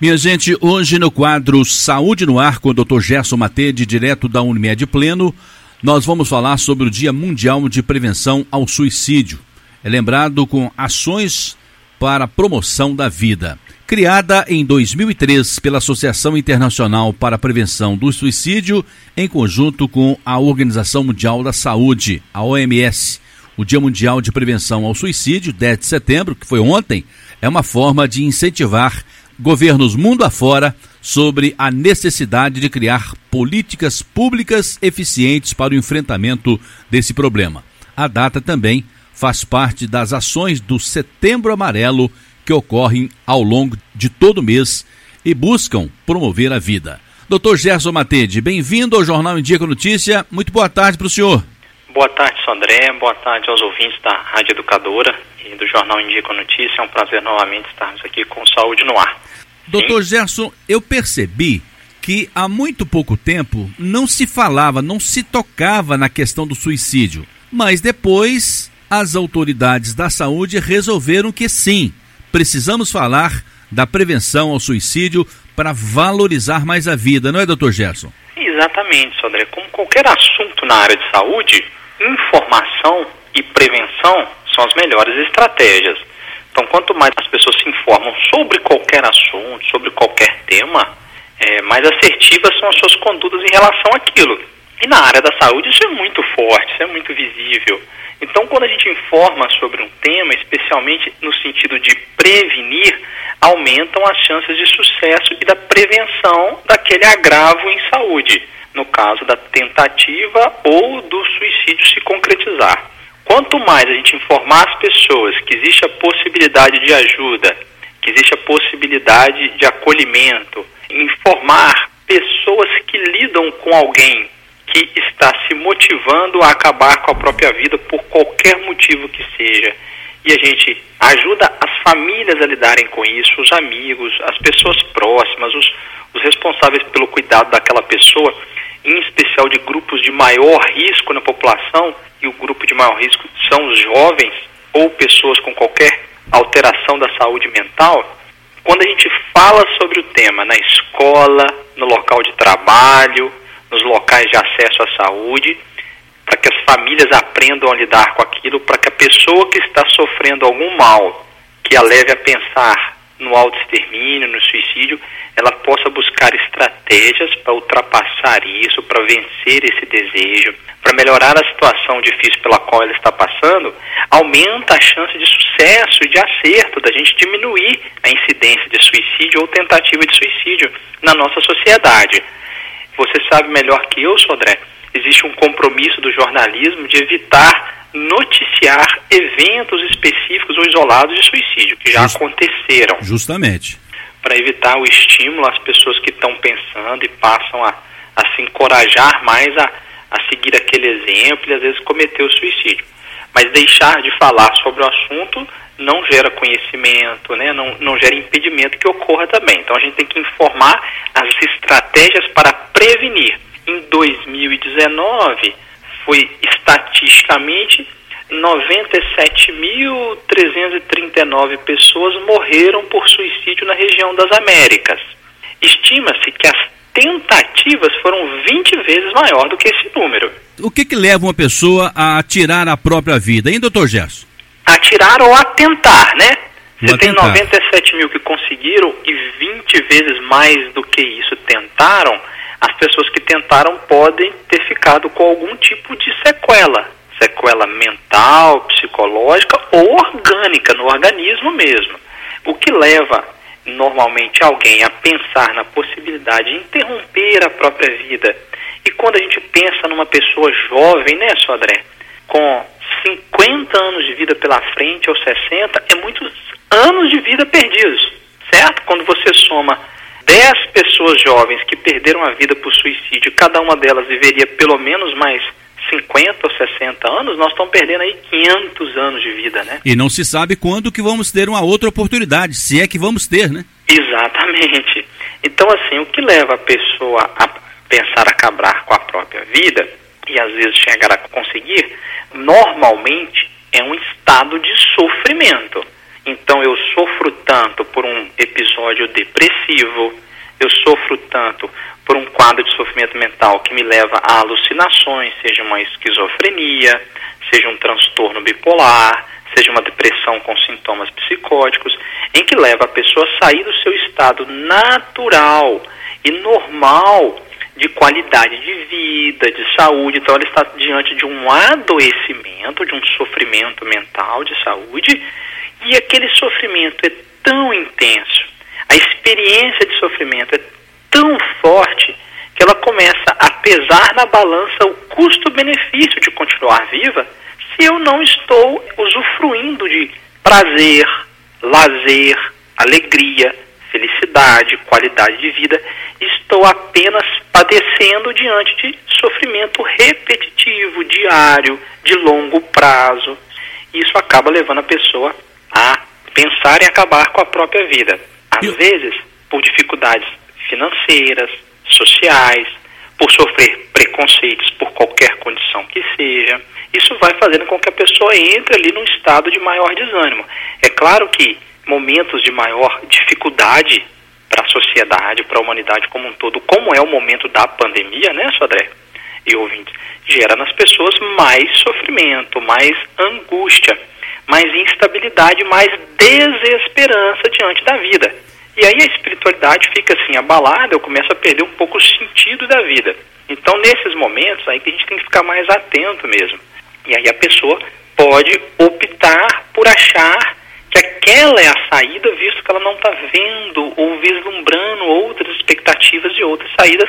Minha gente, hoje no quadro Saúde no Ar com o Dr. Gerson Matede, direto da Unimed Pleno, nós vamos falar sobre o Dia Mundial de Prevenção ao Suicídio. É lembrado com ações para a promoção da vida. Criada em 2003 pela Associação Internacional para a Prevenção do Suicídio, em conjunto com a Organização Mundial da Saúde, a OMS. O Dia Mundial de Prevenção ao Suicídio, 10 de setembro, que foi ontem, é uma forma de incentivar governos mundo afora sobre a necessidade de criar políticas públicas eficientes para o enfrentamento desse problema. A data também faz parte das ações do Setembro Amarelo que ocorrem ao longo de todo mês e buscam promover a vida. Doutor Gerson Matede, bem-vindo ao Jornal em Dia com Notícia. Muito boa tarde para o senhor. Boa tarde, Sandré. Boa tarde aos ouvintes da Rádio Educadora e do Jornal com Notícia. É um prazer novamente estarmos aqui com Saúde no Ar. Doutor Gerson, eu percebi que há muito pouco tempo não se falava, não se tocava na questão do suicídio. Mas depois as autoridades da saúde resolveram que sim, precisamos falar da prevenção ao suicídio para valorizar mais a vida, não é, doutor Gerson? Exatamente, Sodré. Como qualquer assunto na área de saúde, informação e prevenção são as melhores estratégias. Então, quanto mais as pessoas se informam sobre qualquer assunto, sobre qualquer tema, é, mais assertivas são as suas condutas em relação àquilo. E na área da saúde isso é muito forte, isso é muito visível. Então, quando a gente informa sobre um tema, especialmente no sentido de prevenir, aumentam as chances de sucesso e da prevenção daquele agravo em saúde, no caso da tentativa ou do suicídio se concretizar. Quanto mais a gente informar as pessoas que existe a possibilidade de ajuda, que existe a possibilidade de acolhimento, informar pessoas que lidam com alguém que está se motivando a acabar com a própria vida por qualquer motivo que seja. E a gente ajuda as famílias a lidarem com isso, os amigos, as pessoas próximas, os, os responsáveis pelo cuidado daquela pessoa, em especial de grupos de maior risco na população, e o grupo de maior risco são os jovens ou pessoas com qualquer alteração da saúde mental, quando a gente fala sobre o tema na escola, no local de trabalho, nos locais de acesso à saúde, para que as famílias aprendam a lidar com aquilo, para que a pessoa que está sofrendo algum mal, que a leve a pensar no autoextermínio, no suicídio, ela possa buscar estratégias para ultrapassar isso, para vencer esse desejo, para melhorar a situação difícil pela qual ela está passando, aumenta a chance de sucesso e de acerto, da gente diminuir a incidência de suicídio ou tentativa de suicídio na nossa sociedade. Você sabe melhor que eu, Sodré, existe um compromisso do jornalismo de evitar noticiar eventos específicos ou isolados de suicídio que já Just, aconteceram. Justamente. Para evitar o estímulo às pessoas que estão pensando e passam a, a se encorajar mais a, a seguir aquele exemplo e às vezes cometer o suicídio. Mas deixar de falar sobre o assunto não gera conhecimento, né? não, não gera impedimento que ocorra também. Então a gente tem que informar as estratégias para prevenir. Em 2019, foi estatisticamente 97.339 pessoas morreram por suicídio na região das Américas. Estima-se que as tentativas foram 20 vezes maior do que esse número. O que, que leva uma pessoa a tirar a própria vida, hein, doutor Gerson? Atirar ou a tentar, né? Você tem 97 mil que conseguiram e 20 vezes mais do que isso tentaram as pessoas que tentaram podem ter ficado com algum tipo de sequela, sequela mental, psicológica ou orgânica, no organismo mesmo. O que leva normalmente alguém a pensar na possibilidade de interromper a própria vida. E quando a gente pensa numa pessoa jovem, né, Sodré, com 50 anos de vida pela frente ou 60, é muitos anos de vida perdidos, certo? Quando você soma 10 pessoas jovens que perderam a vida por suicídio, cada uma delas viveria pelo menos mais 50 ou 60 anos, nós estamos perdendo aí 500 anos de vida, né? E não se sabe quando que vamos ter uma outra oportunidade, se é que vamos ter, né? Exatamente. Então, assim, o que leva a pessoa a pensar acabar com a própria vida e às vezes chegar a conseguir, normalmente é um estado de sofrimento. Então eu sofro tanto por um episódio depressivo, eu sofro tanto por um quadro de sofrimento mental que me leva a alucinações, seja uma esquizofrenia, seja um transtorno bipolar, seja uma depressão com sintomas psicóticos, em que leva a pessoa a sair do seu estado natural e normal de qualidade de vida, de saúde. Então, ela está diante de um adoecimento, de um sofrimento mental de saúde, e aquele sofrimento é tão intenso, a experiência de sofrimento é tão forte que ela começa a pesar na balança o custo-benefício de continuar viva se eu não estou usufruindo de prazer, lazer, alegria, felicidade, qualidade de vida, estou apenas padecendo diante de sofrimento repetitivo, diário, de longo prazo. Isso acaba levando a pessoa pensar em acabar com a própria vida. Às vezes, por dificuldades financeiras, sociais, por sofrer preconceitos por qualquer condição que seja. Isso vai fazendo com que a pessoa entre ali num estado de maior desânimo. É claro que momentos de maior dificuldade para a sociedade, para a humanidade como um todo, como é o momento da pandemia, né, Sodré? E ouvintes, gera nas pessoas mais sofrimento, mais angústia, mais instabilidade, mais desesperança diante da vida. E aí a espiritualidade fica assim abalada, eu começo a perder um pouco o sentido da vida. Então, nesses momentos aí que a gente tem que ficar mais atento mesmo. E aí a pessoa pode optar por achar que aquela é a saída, visto que ela não está vendo ou vislumbrando outras expectativas de outras saídas,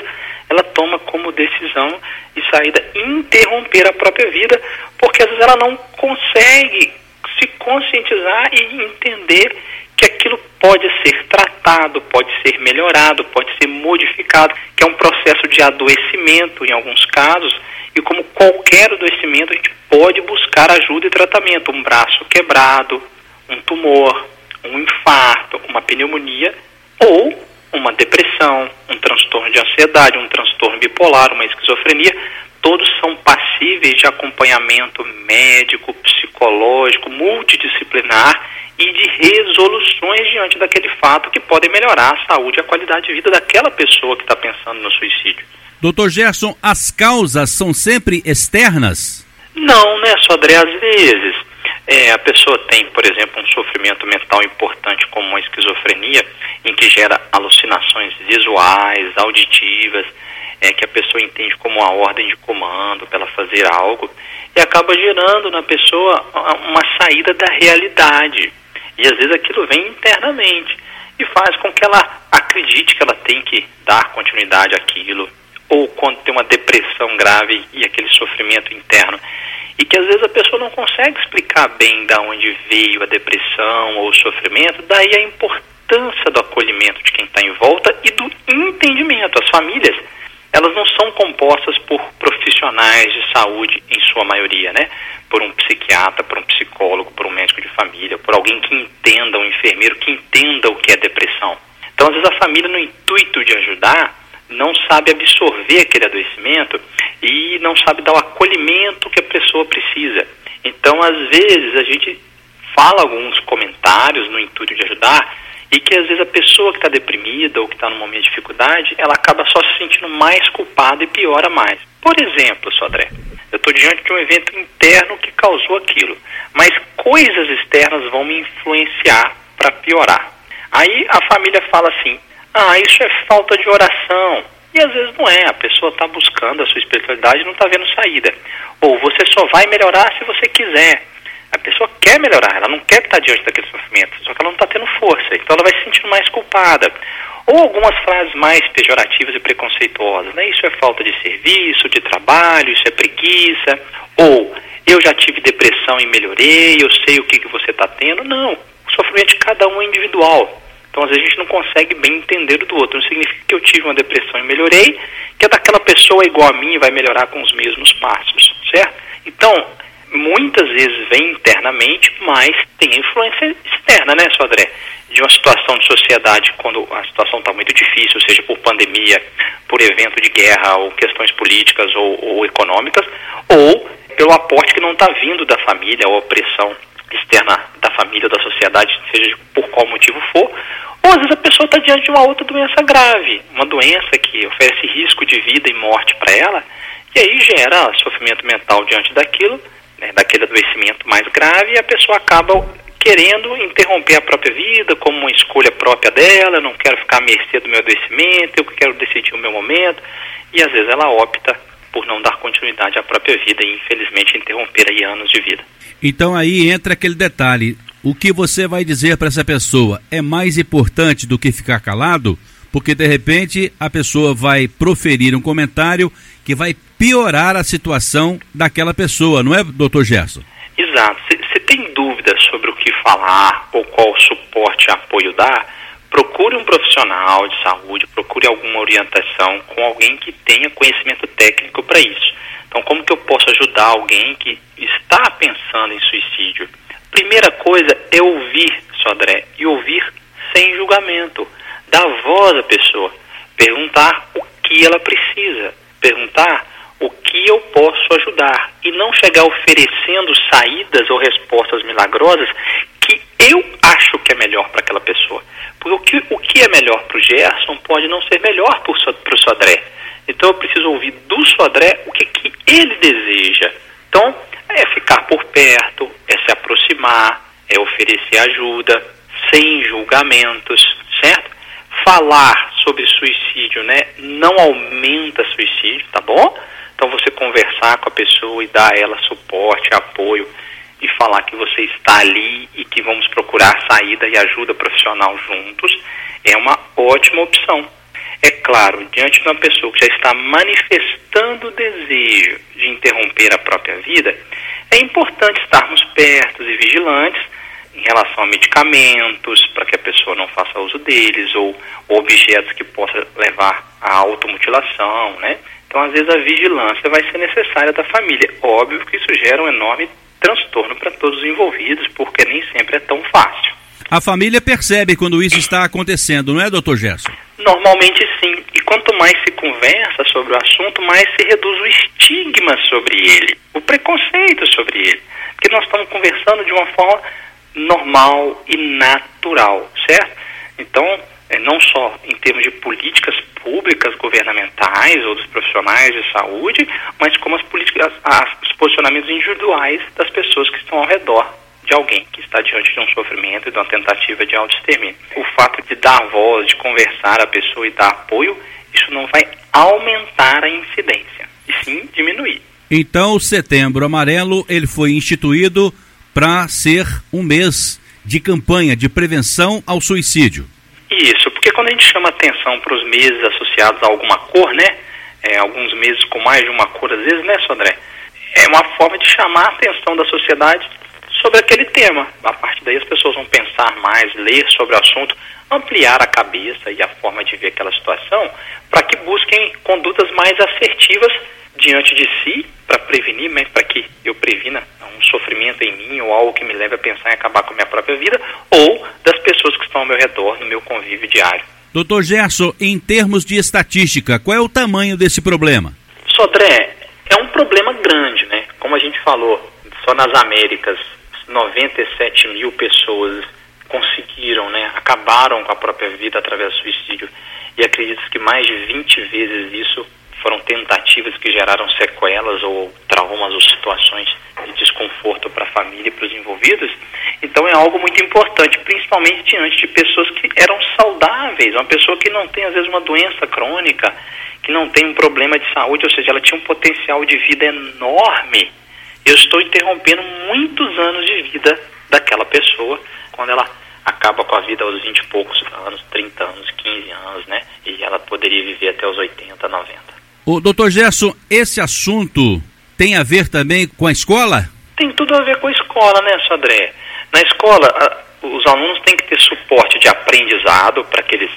ela toma como decisão e saída interromper a própria vida, porque às vezes ela não consegue se conscientizar e entender que aquilo pode ser tratado, pode ser melhorado, pode ser modificado, que é um processo de adoecimento em alguns casos, e como qualquer adoecimento, a gente pode buscar ajuda e tratamento. Um braço quebrado, um tumor, um infarto, uma pneumonia ou uma depressão, um transtorno de ansiedade, um transtorno bipolar, uma esquizofrenia, todos são passíveis de acompanhamento médico, psicológico, multidisciplinar e de resoluções diante daquele fato que podem melhorar a saúde e a qualidade de vida daquela pessoa que está pensando no suicídio. Doutor Gerson, as causas são sempre externas? Não, né, Sodré? Às vezes é, a pessoa tem, por exemplo, um sofrimento mental importante como uma esquizofrenia, em que gera alucinações visuais, auditivas, é, que a pessoa entende como uma ordem de comando para ela fazer algo, e acaba gerando na pessoa uma saída da realidade. E às vezes aquilo vem internamente e faz com que ela acredite que ela tem que dar continuidade àquilo, ou quando tem uma depressão grave e aquele sofrimento interno. E que às vezes a pessoa não consegue explicar bem de onde veio a depressão ou o sofrimento, daí a importância do acolhimento de quem está em volta e do entendimento. As famílias, elas não são compostas por profissionais de saúde, em sua maioria, né? Por um psiquiatra, por um psicólogo, por um médico de família, por alguém que entenda, um enfermeiro que entenda o que é depressão. Então, às vezes, a família, no intuito de ajudar, não sabe absorver aquele adoecimento e não sabe dar o acolhimento que a pessoa precisa. Então, às vezes, a gente fala alguns comentários no intuito de ajudar e que às vezes a pessoa que está deprimida ou que está num momento de dificuldade, ela acaba só se sentindo mais culpada e piora mais. Por exemplo, Sodré, eu estou diante de um evento interno que causou aquilo, mas coisas externas vão me influenciar para piorar. Aí a família fala assim: ah, isso é falta de oração. E às vezes não é, a pessoa está buscando a sua espiritualidade e não está vendo saída. Ou você só vai melhorar se você quiser. A pessoa quer melhorar, ela não quer estar diante daquele sofrimento, só que ela não está tendo força, então ela vai se sentindo mais culpada. Ou algumas frases mais pejorativas e preconceituosas, né? Isso é falta de serviço, de trabalho, isso é preguiça. Ou eu já tive depressão e melhorei, eu sei o que, que você está tendo. Não, o sofrimento de cada um é individual. Então, às vezes, a gente não consegue bem entender o do outro. Não significa que eu tive uma depressão e melhorei, que é daquela pessoa igual a mim vai melhorar com os mesmos passos, certo? Então, muitas vezes vem internamente, mas tem influência externa, né, Sodré? De uma situação de sociedade, quando a situação está muito difícil, seja por pandemia, por evento de guerra, ou questões políticas ou, ou econômicas, ou pelo aporte que não está vindo da família, ou opressão externa da família ou da sociedade, seja por qual motivo for, ou às vezes a pessoa está diante de uma outra doença grave, uma doença que oferece risco de vida e morte para ela, e aí gera sofrimento mental diante daquilo, né, daquele adoecimento mais grave, e a pessoa acaba querendo interromper a própria vida como uma escolha própria dela, não quero ficar à mercê do meu adoecimento, eu quero decidir o meu momento, e às vezes ela opta por não dar continuidade à própria vida e infelizmente interromper aí anos de vida. Então aí entra aquele detalhe, o que você vai dizer para essa pessoa é mais importante do que ficar calado? Porque de repente a pessoa vai proferir um comentário que vai piorar a situação daquela pessoa, não é, doutor Gerson? Exato. Você tem dúvidas sobre o que falar ou qual suporte e apoio dar? Procure um profissional de saúde, procure alguma orientação com alguém que tenha conhecimento técnico para isso. Então, como que eu posso ajudar alguém que está pensando em suicídio? Primeira coisa é ouvir, Sodré, e ouvir sem julgamento. Dar voz à pessoa. Perguntar o que ela precisa. Perguntar o que eu posso ajudar. E não chegar oferecendo saídas ou respostas milagrosas que eu acho que é melhor para aquela pessoa. Porque o que, o que é melhor para o Gerson pode não ser melhor para o Sodré. Então eu preciso ouvir do Sodré o que, que ele deseja. Então, é ficar por perto, é se aproximar, é oferecer ajuda, sem julgamentos, certo? Falar sobre suicídio, né? Não aumenta suicídio, tá bom? Então você conversar com a pessoa e dar a ela suporte, apoio e falar que você está ali e que vamos procurar saída e ajuda profissional juntos é uma ótima opção. É claro, diante de uma pessoa que já está manifestando o desejo de interromper a própria vida, é importante estarmos perto e vigilantes em relação a medicamentos, para que a pessoa não faça uso deles, ou, objetos que possam levar à automutilação, né? Então, às vezes, a vigilância vai ser necessária da família. Óbvio que isso gera um enorme transtorno para todos os envolvidos, porque nem sempre é tão fácil. A família percebe quando isso está acontecendo, não é, doutor Gerson? Normalmente sim. E quanto mais se conversa sobre o assunto, mais se reduz o estigma sobre ele, o preconceito sobre ele. Porque nós estamos conversando de uma forma normal e natural, certo? Então, não só em termos de políticas públicas, governamentais ou dos profissionais de saúde, mas como as políticas, as, os posicionamentos individuais das pessoas que estão ao redor de alguém que está diante de um sofrimento e de uma tentativa de autoextermínio. O fato de dar voz, de conversar a pessoa e dar apoio, isso não vai aumentar a incidência, e sim diminuir. Então, o Setembro Amarelo ele foi instituído para ser um mês de campanha de prevenção ao suicídio. Isso, porque quando a gente chama atenção para os meses associados a alguma cor, né? É, alguns meses com mais de uma cor, às vezes, né, Sodré? É uma forma de chamar a atenção da sociedade sobre aquele tema. A partir daí as pessoas vão pensar mais, ler sobre o assunto, ampliar a cabeça e a forma de ver aquela situação, para que busquem condutas mais assertivas diante de si, para prevenir, né, para que eu previna um sofrimento em mim ou algo que me leve a pensar em acabar com a minha própria vida, ou pessoas que estão ao meu redor no meu convívio diário. Doutor Gerson, em termos de estatística, qual é o tamanho desse problema? Sodré, é um problema grande, né? Como a gente falou, só nas Américas 97 mil pessoas conseguiram, né, acabaram com a própria vida através do suicídio. E acredito que mais de 20 vezes isso foram tentativas que geraram sequelas ou traumas ou situações de desconforto para a família e para os envolvidos. Então é algo muito importante, principalmente diante de pessoas que eram saudáveis, uma pessoa que não tem às vezes uma doença crônica, que não tem um problema de saúde, ou seja, ela tinha um potencial de vida enorme eu estou interrompendo muitos anos de vida daquela pessoa quando ela acaba com a vida aos 20 e poucos anos, 30 anos, 15 anos, né? E ela poderia viver até os 80, 90. O doutor Gerson, esse assunto tem a ver também com a escola? Tem tudo a ver com a escola, né, Sodré? Na escola, a, os alunos têm que ter suporte de aprendizado para que eles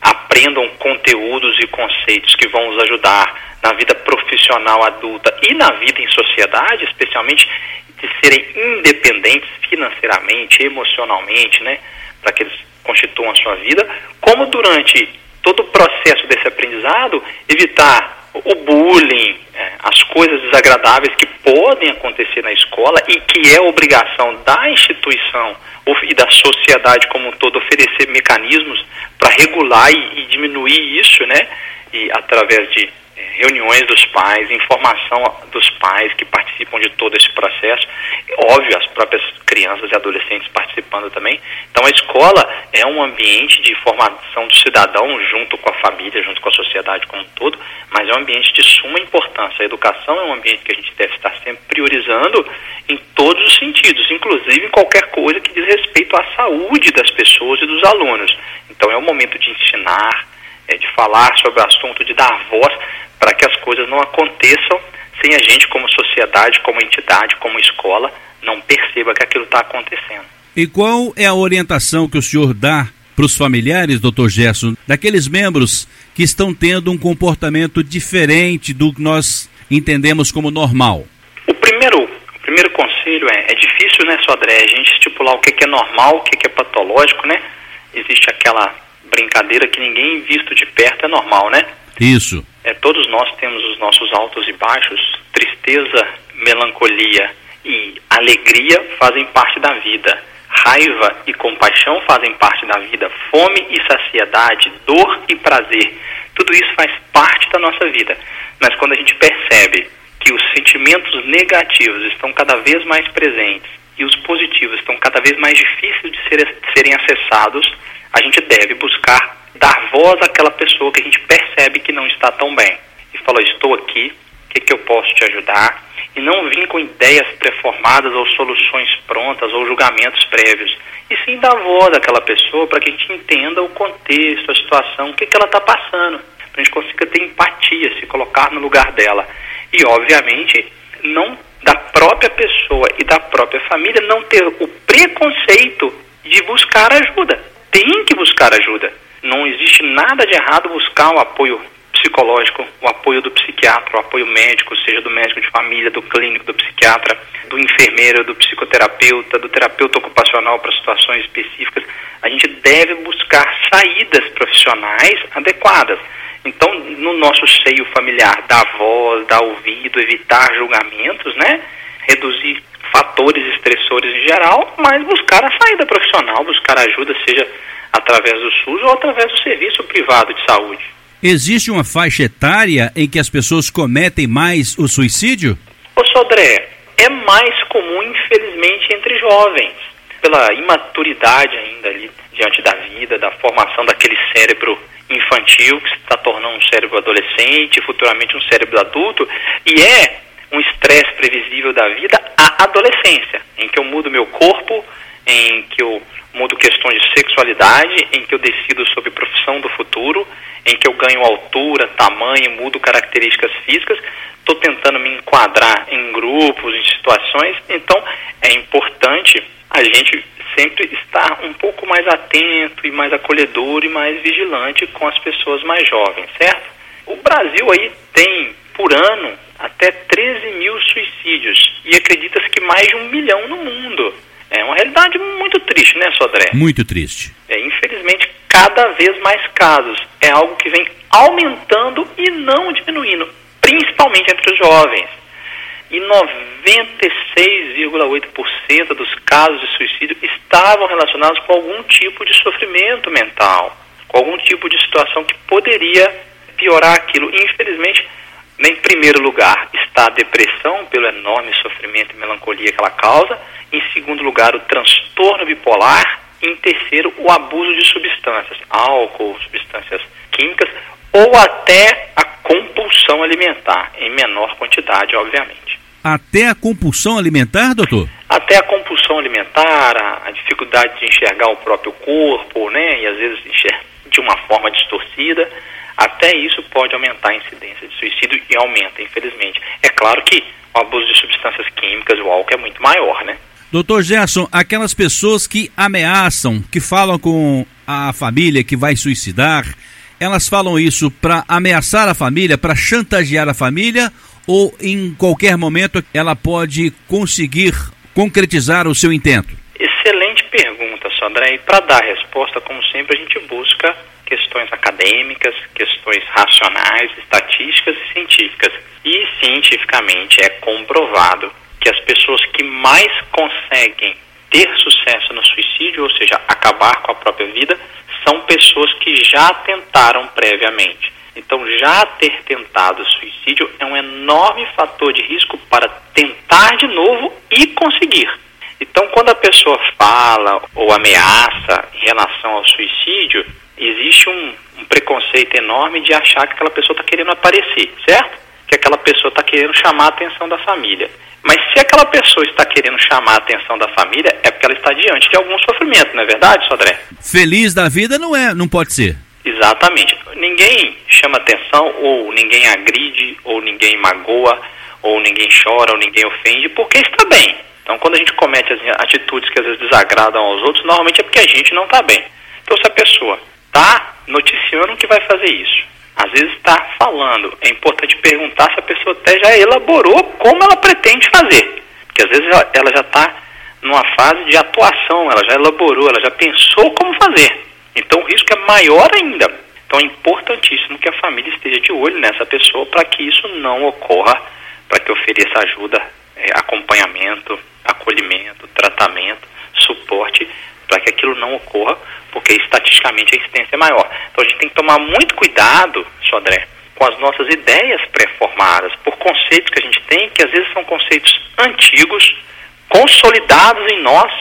aprendam conteúdos e conceitos que vão os ajudar na vida profissional adulta e na vida em sociedade, especialmente de serem independentes financeiramente, emocionalmente, né, para que eles constituam a sua vida, como durante todo o processo desse aprendizado evitar o bullying, é, as coisas desagradáveis que podem acontecer na escola e que é obrigação da instituição e da sociedade como um todo oferecer mecanismos para regular e, e, diminuir isso, né? E através de reuniões dos pais, informação dos pais que participam de todo esse processo, óbvio, as próprias crianças e adolescentes participando também. Então a escola é um ambiente de formação do cidadão junto com a família, junto com a sociedade como um todo, mas é um ambiente de suma importância. A educação é um ambiente que a gente deve estar sempre priorizando em todos os sentidos, inclusive em qualquer coisa que diz respeito à saúde das pessoas e dos alunos. Então é o momento de ensinar, é, de falar sobre o assunto, de dar voz para que as coisas não aconteçam sem a gente, como sociedade, como entidade, como escola, não perceba que aquilo está acontecendo. E qual é a orientação que o senhor dá para os familiares, doutor Gerson, daqueles membros que estão tendo um comportamento diferente do que nós entendemos como normal? O primeiro, o primeiro conselho é, é difícil, né, Sodré, a gente estipular o que é normal, o que é patológico, né? Existe aquela brincadeira que ninguém visto de perto é normal, né? Isso. É, todos nós temos os nossos altos e baixos, tristeza, melancolia e alegria fazem parte da vida. Raiva e compaixão fazem parte da vida. Fome e saciedade, dor e prazer, tudo isso faz parte da nossa vida. Mas quando a gente percebe que os sentimentos negativos estão cada vez mais presentes e os positivos estão cada vez mais difíceis de, ser, de serem acessados, a gente deve buscar dar voz àquela pessoa que a gente percebe que não está tão bem. E falou, estou aqui, o que, que eu posso te ajudar? E não vir com ideias preformadas ou soluções prontas ou julgamentos prévios. E sim dar voz àquela pessoa para que a gente entenda o contexto, a situação, o que, que ela está passando. Para a gente consiga ter empatia, se colocar no lugar dela. E, obviamente, não da própria pessoa e da própria família não ter o preconceito de buscar ajuda. Tem que buscar ajuda. Não existe nada de errado buscar o apoio psicológico, o apoio do psiquiatra, o apoio médico, seja do médico de família, do clínico, do psiquiatra, do enfermeiro, do psicoterapeuta, do terapeuta ocupacional para situações específicas. A gente deve buscar saídas profissionais adequadas. Então, no nosso seio familiar, dar voz, dar ouvido, evitar julgamentos, né? Reduzir fatores estressores em geral, mas buscar a saída profissional, buscar ajuda, seja através do SUS ou através do serviço privado de saúde. Existe uma faixa etária em que as pessoas cometem mais o suicídio? Ô Sodré, é mais comum, infelizmente, entre jovens, pela imaturidade ainda ali diante da vida, da formação daquele cérebro infantil que se está tornando um cérebro adolescente, futuramente um cérebro adulto, e é um estresse previsível da vida a adolescência, em que eu mudo meu corpo, em que eu mudo questões de sexualidade, em que eu decido sobre profissão do futuro, em que eu ganho altura, tamanho, mudo características físicas, estou tentando me enquadrar em grupos, em situações, então é importante a gente sempre estar um pouco mais atento e mais acolhedor e mais vigilante com as pessoas mais jovens, certo? O Brasil aí tem, por ano, até 13 mil suicídios e acredita-se que mais de um milhão no mundo. É uma realidade muito triste, né, Sodré? Muito triste. É, infelizmente, cada vez mais casos. É algo que vem aumentando e não diminuindo, principalmente entre os jovens. E 96,8% dos casos de suicídio estavam relacionados com algum tipo de sofrimento mental, com algum tipo de situação que poderia piorar aquilo. infelizmente, em primeiro lugar está a depressão, pelo enorme sofrimento e melancolia que ela causa. Em segundo lugar, o transtorno bipolar. Em terceiro, o abuso de substâncias, álcool, substâncias químicas, ou até a compulsão alimentar, em menor quantidade, obviamente. Até a compulsão alimentar, doutor? Até a compulsão alimentar, a, a dificuldade de enxergar o próprio corpo, né? E às vezes de uma forma distorcida até isso pode aumentar a incidência de suicídio e aumenta, infelizmente. É claro que o abuso de substâncias químicas, o álcool, é muito maior, né? Doutor Gerson, aquelas pessoas que ameaçam, que falam com a família que vai suicidar, elas falam isso para ameaçar a família, para chantagear a família, ou em qualquer momento ela pode conseguir concretizar o seu intento? Excelente pergunta, Sandra. E para dar a resposta, como sempre, a gente busca questões acadêmicas, questões racionais, estatísticas e científicas. E cientificamente é comprovado que as pessoas que mais conseguem ter sucesso no suicídio, ou seja, acabar com a própria vida, são pessoas que já tentaram previamente. Então, já ter tentado suicídio é um enorme fator de risco para tentar de novo e conseguir. Então, quando a pessoa fala ou ameaça em relação ao suicídio, existe um, um preconceito enorme de achar que aquela pessoa está querendo aparecer, certo? Que aquela pessoa está querendo chamar a atenção da família. Mas se aquela pessoa está querendo chamar a atenção da família, é porque ela está diante de algum sofrimento, não é verdade, Sodré? Feliz da vida não é, não pode ser. Exatamente. Ninguém chama atenção, ou ninguém agride, ou ninguém magoa, ou ninguém chora, ou ninguém ofende, porque está bem. Então, quando a gente comete as atitudes que às vezes desagradam aos outros, normalmente é porque a gente não está bem. Então, se a pessoa está noticiando que vai fazer isso, às vezes está falando, é importante perguntar se a pessoa até já elaborou como ela pretende fazer. Porque às vezes ela já está numa fase de atuação, ela já elaborou, ela já pensou como fazer. Então o risco é maior ainda. Então é importantíssimo que a família esteja de olho nessa pessoa para que isso não ocorra, para que ofereça ajuda, é, acompanhamento, acolhimento, tratamento, suporte, para que aquilo não ocorra, porque estatisticamente a incidência é maior. Então a gente tem que tomar muito cuidado, Sodré, com as nossas ideias pré-formadas, por conceitos que a gente tem, que às vezes são conceitos antigos, consolidados em nós,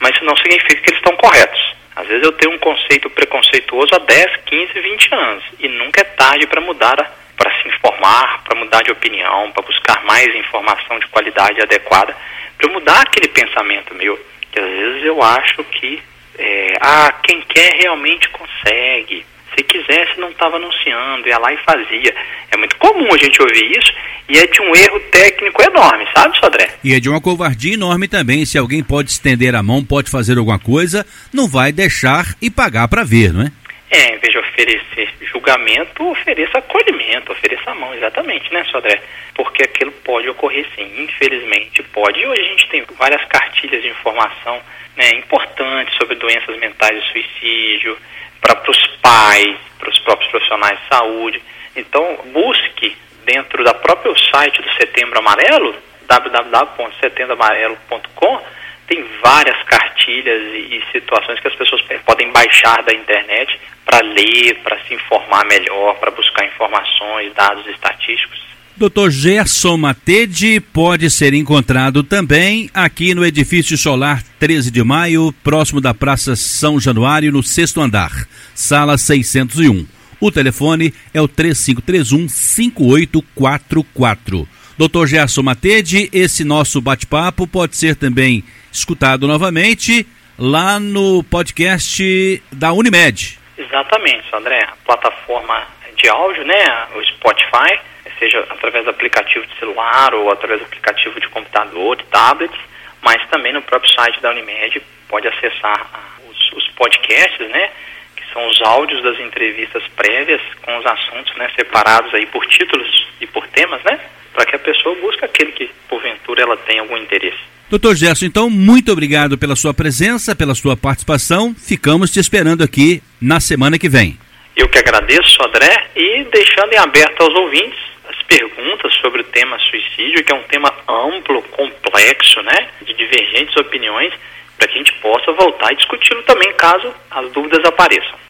mas isso não significa que eles estão corretos. Às vezes eu tenho um conceito preconceituoso há 10, 15, 20 anos e nunca é tarde para mudar, para se informar, para mudar de opinião, para buscar mais informação de qualidade adequada, para mudar aquele pensamento meu, que às vezes eu acho que é, ah, quem quer realmente consegue. Se quisesse, não estava anunciando, ia lá e fazia. É muito comum a gente ouvir isso e é de um erro técnico enorme, sabe, Sodré? E é de uma covardia enorme também. Se alguém pode estender a mão, pode fazer alguma coisa, não vai deixar e pagar para ver, não é? É, em vez de oferecer julgamento, ofereça acolhimento, ofereça a mão, exatamente, né, Sodré? Porque aquilo pode ocorrer sim, infelizmente pode. E hoje a gente tem várias cartilhas de informação né, importantes sobre doenças mentais e suicídio, para os pais, para os próprios profissionais de saúde. Então, busque dentro da próprio site do Setembro Amarelo, www.setembroamarelo.com, tem várias cartilhas e, e, situações que as pessoas podem baixar da internet para ler, para se informar melhor, para buscar informações, dados estatísticos. Dr. Gerson Matede pode ser encontrado também aqui no edifício solar 13 de maio, próximo da Praça São Januário, no sexto andar, sala 601. O telefone é o 3531 5844. Dr. Gerson Matede, esse nosso bate-papo pode ser também escutado novamente lá no podcast da Unimed. Exatamente, André. A plataforma de áudio, né? O Spotify seja através do aplicativo de celular ou através do aplicativo de computador, de tablets, mas também no próprio site da Unimed pode acessar os, os podcasts, né? Que são os áudios das entrevistas prévias com os assuntos, né? Separados aí por títulos e por temas, né? Para que a pessoa busque aquele que porventura ela tem algum interesse. Doutor Gerson, então, muito obrigado pela sua presença, pela sua participação. Ficamos te esperando aqui na semana que vem. Eu que agradeço, André, e deixando em aberto aos ouvintes as perguntas sobre o tema suicídio, que é um tema amplo, complexo, né, de divergentes opiniões, para que a gente possa voltar e discuti-lo também caso as dúvidas apareçam.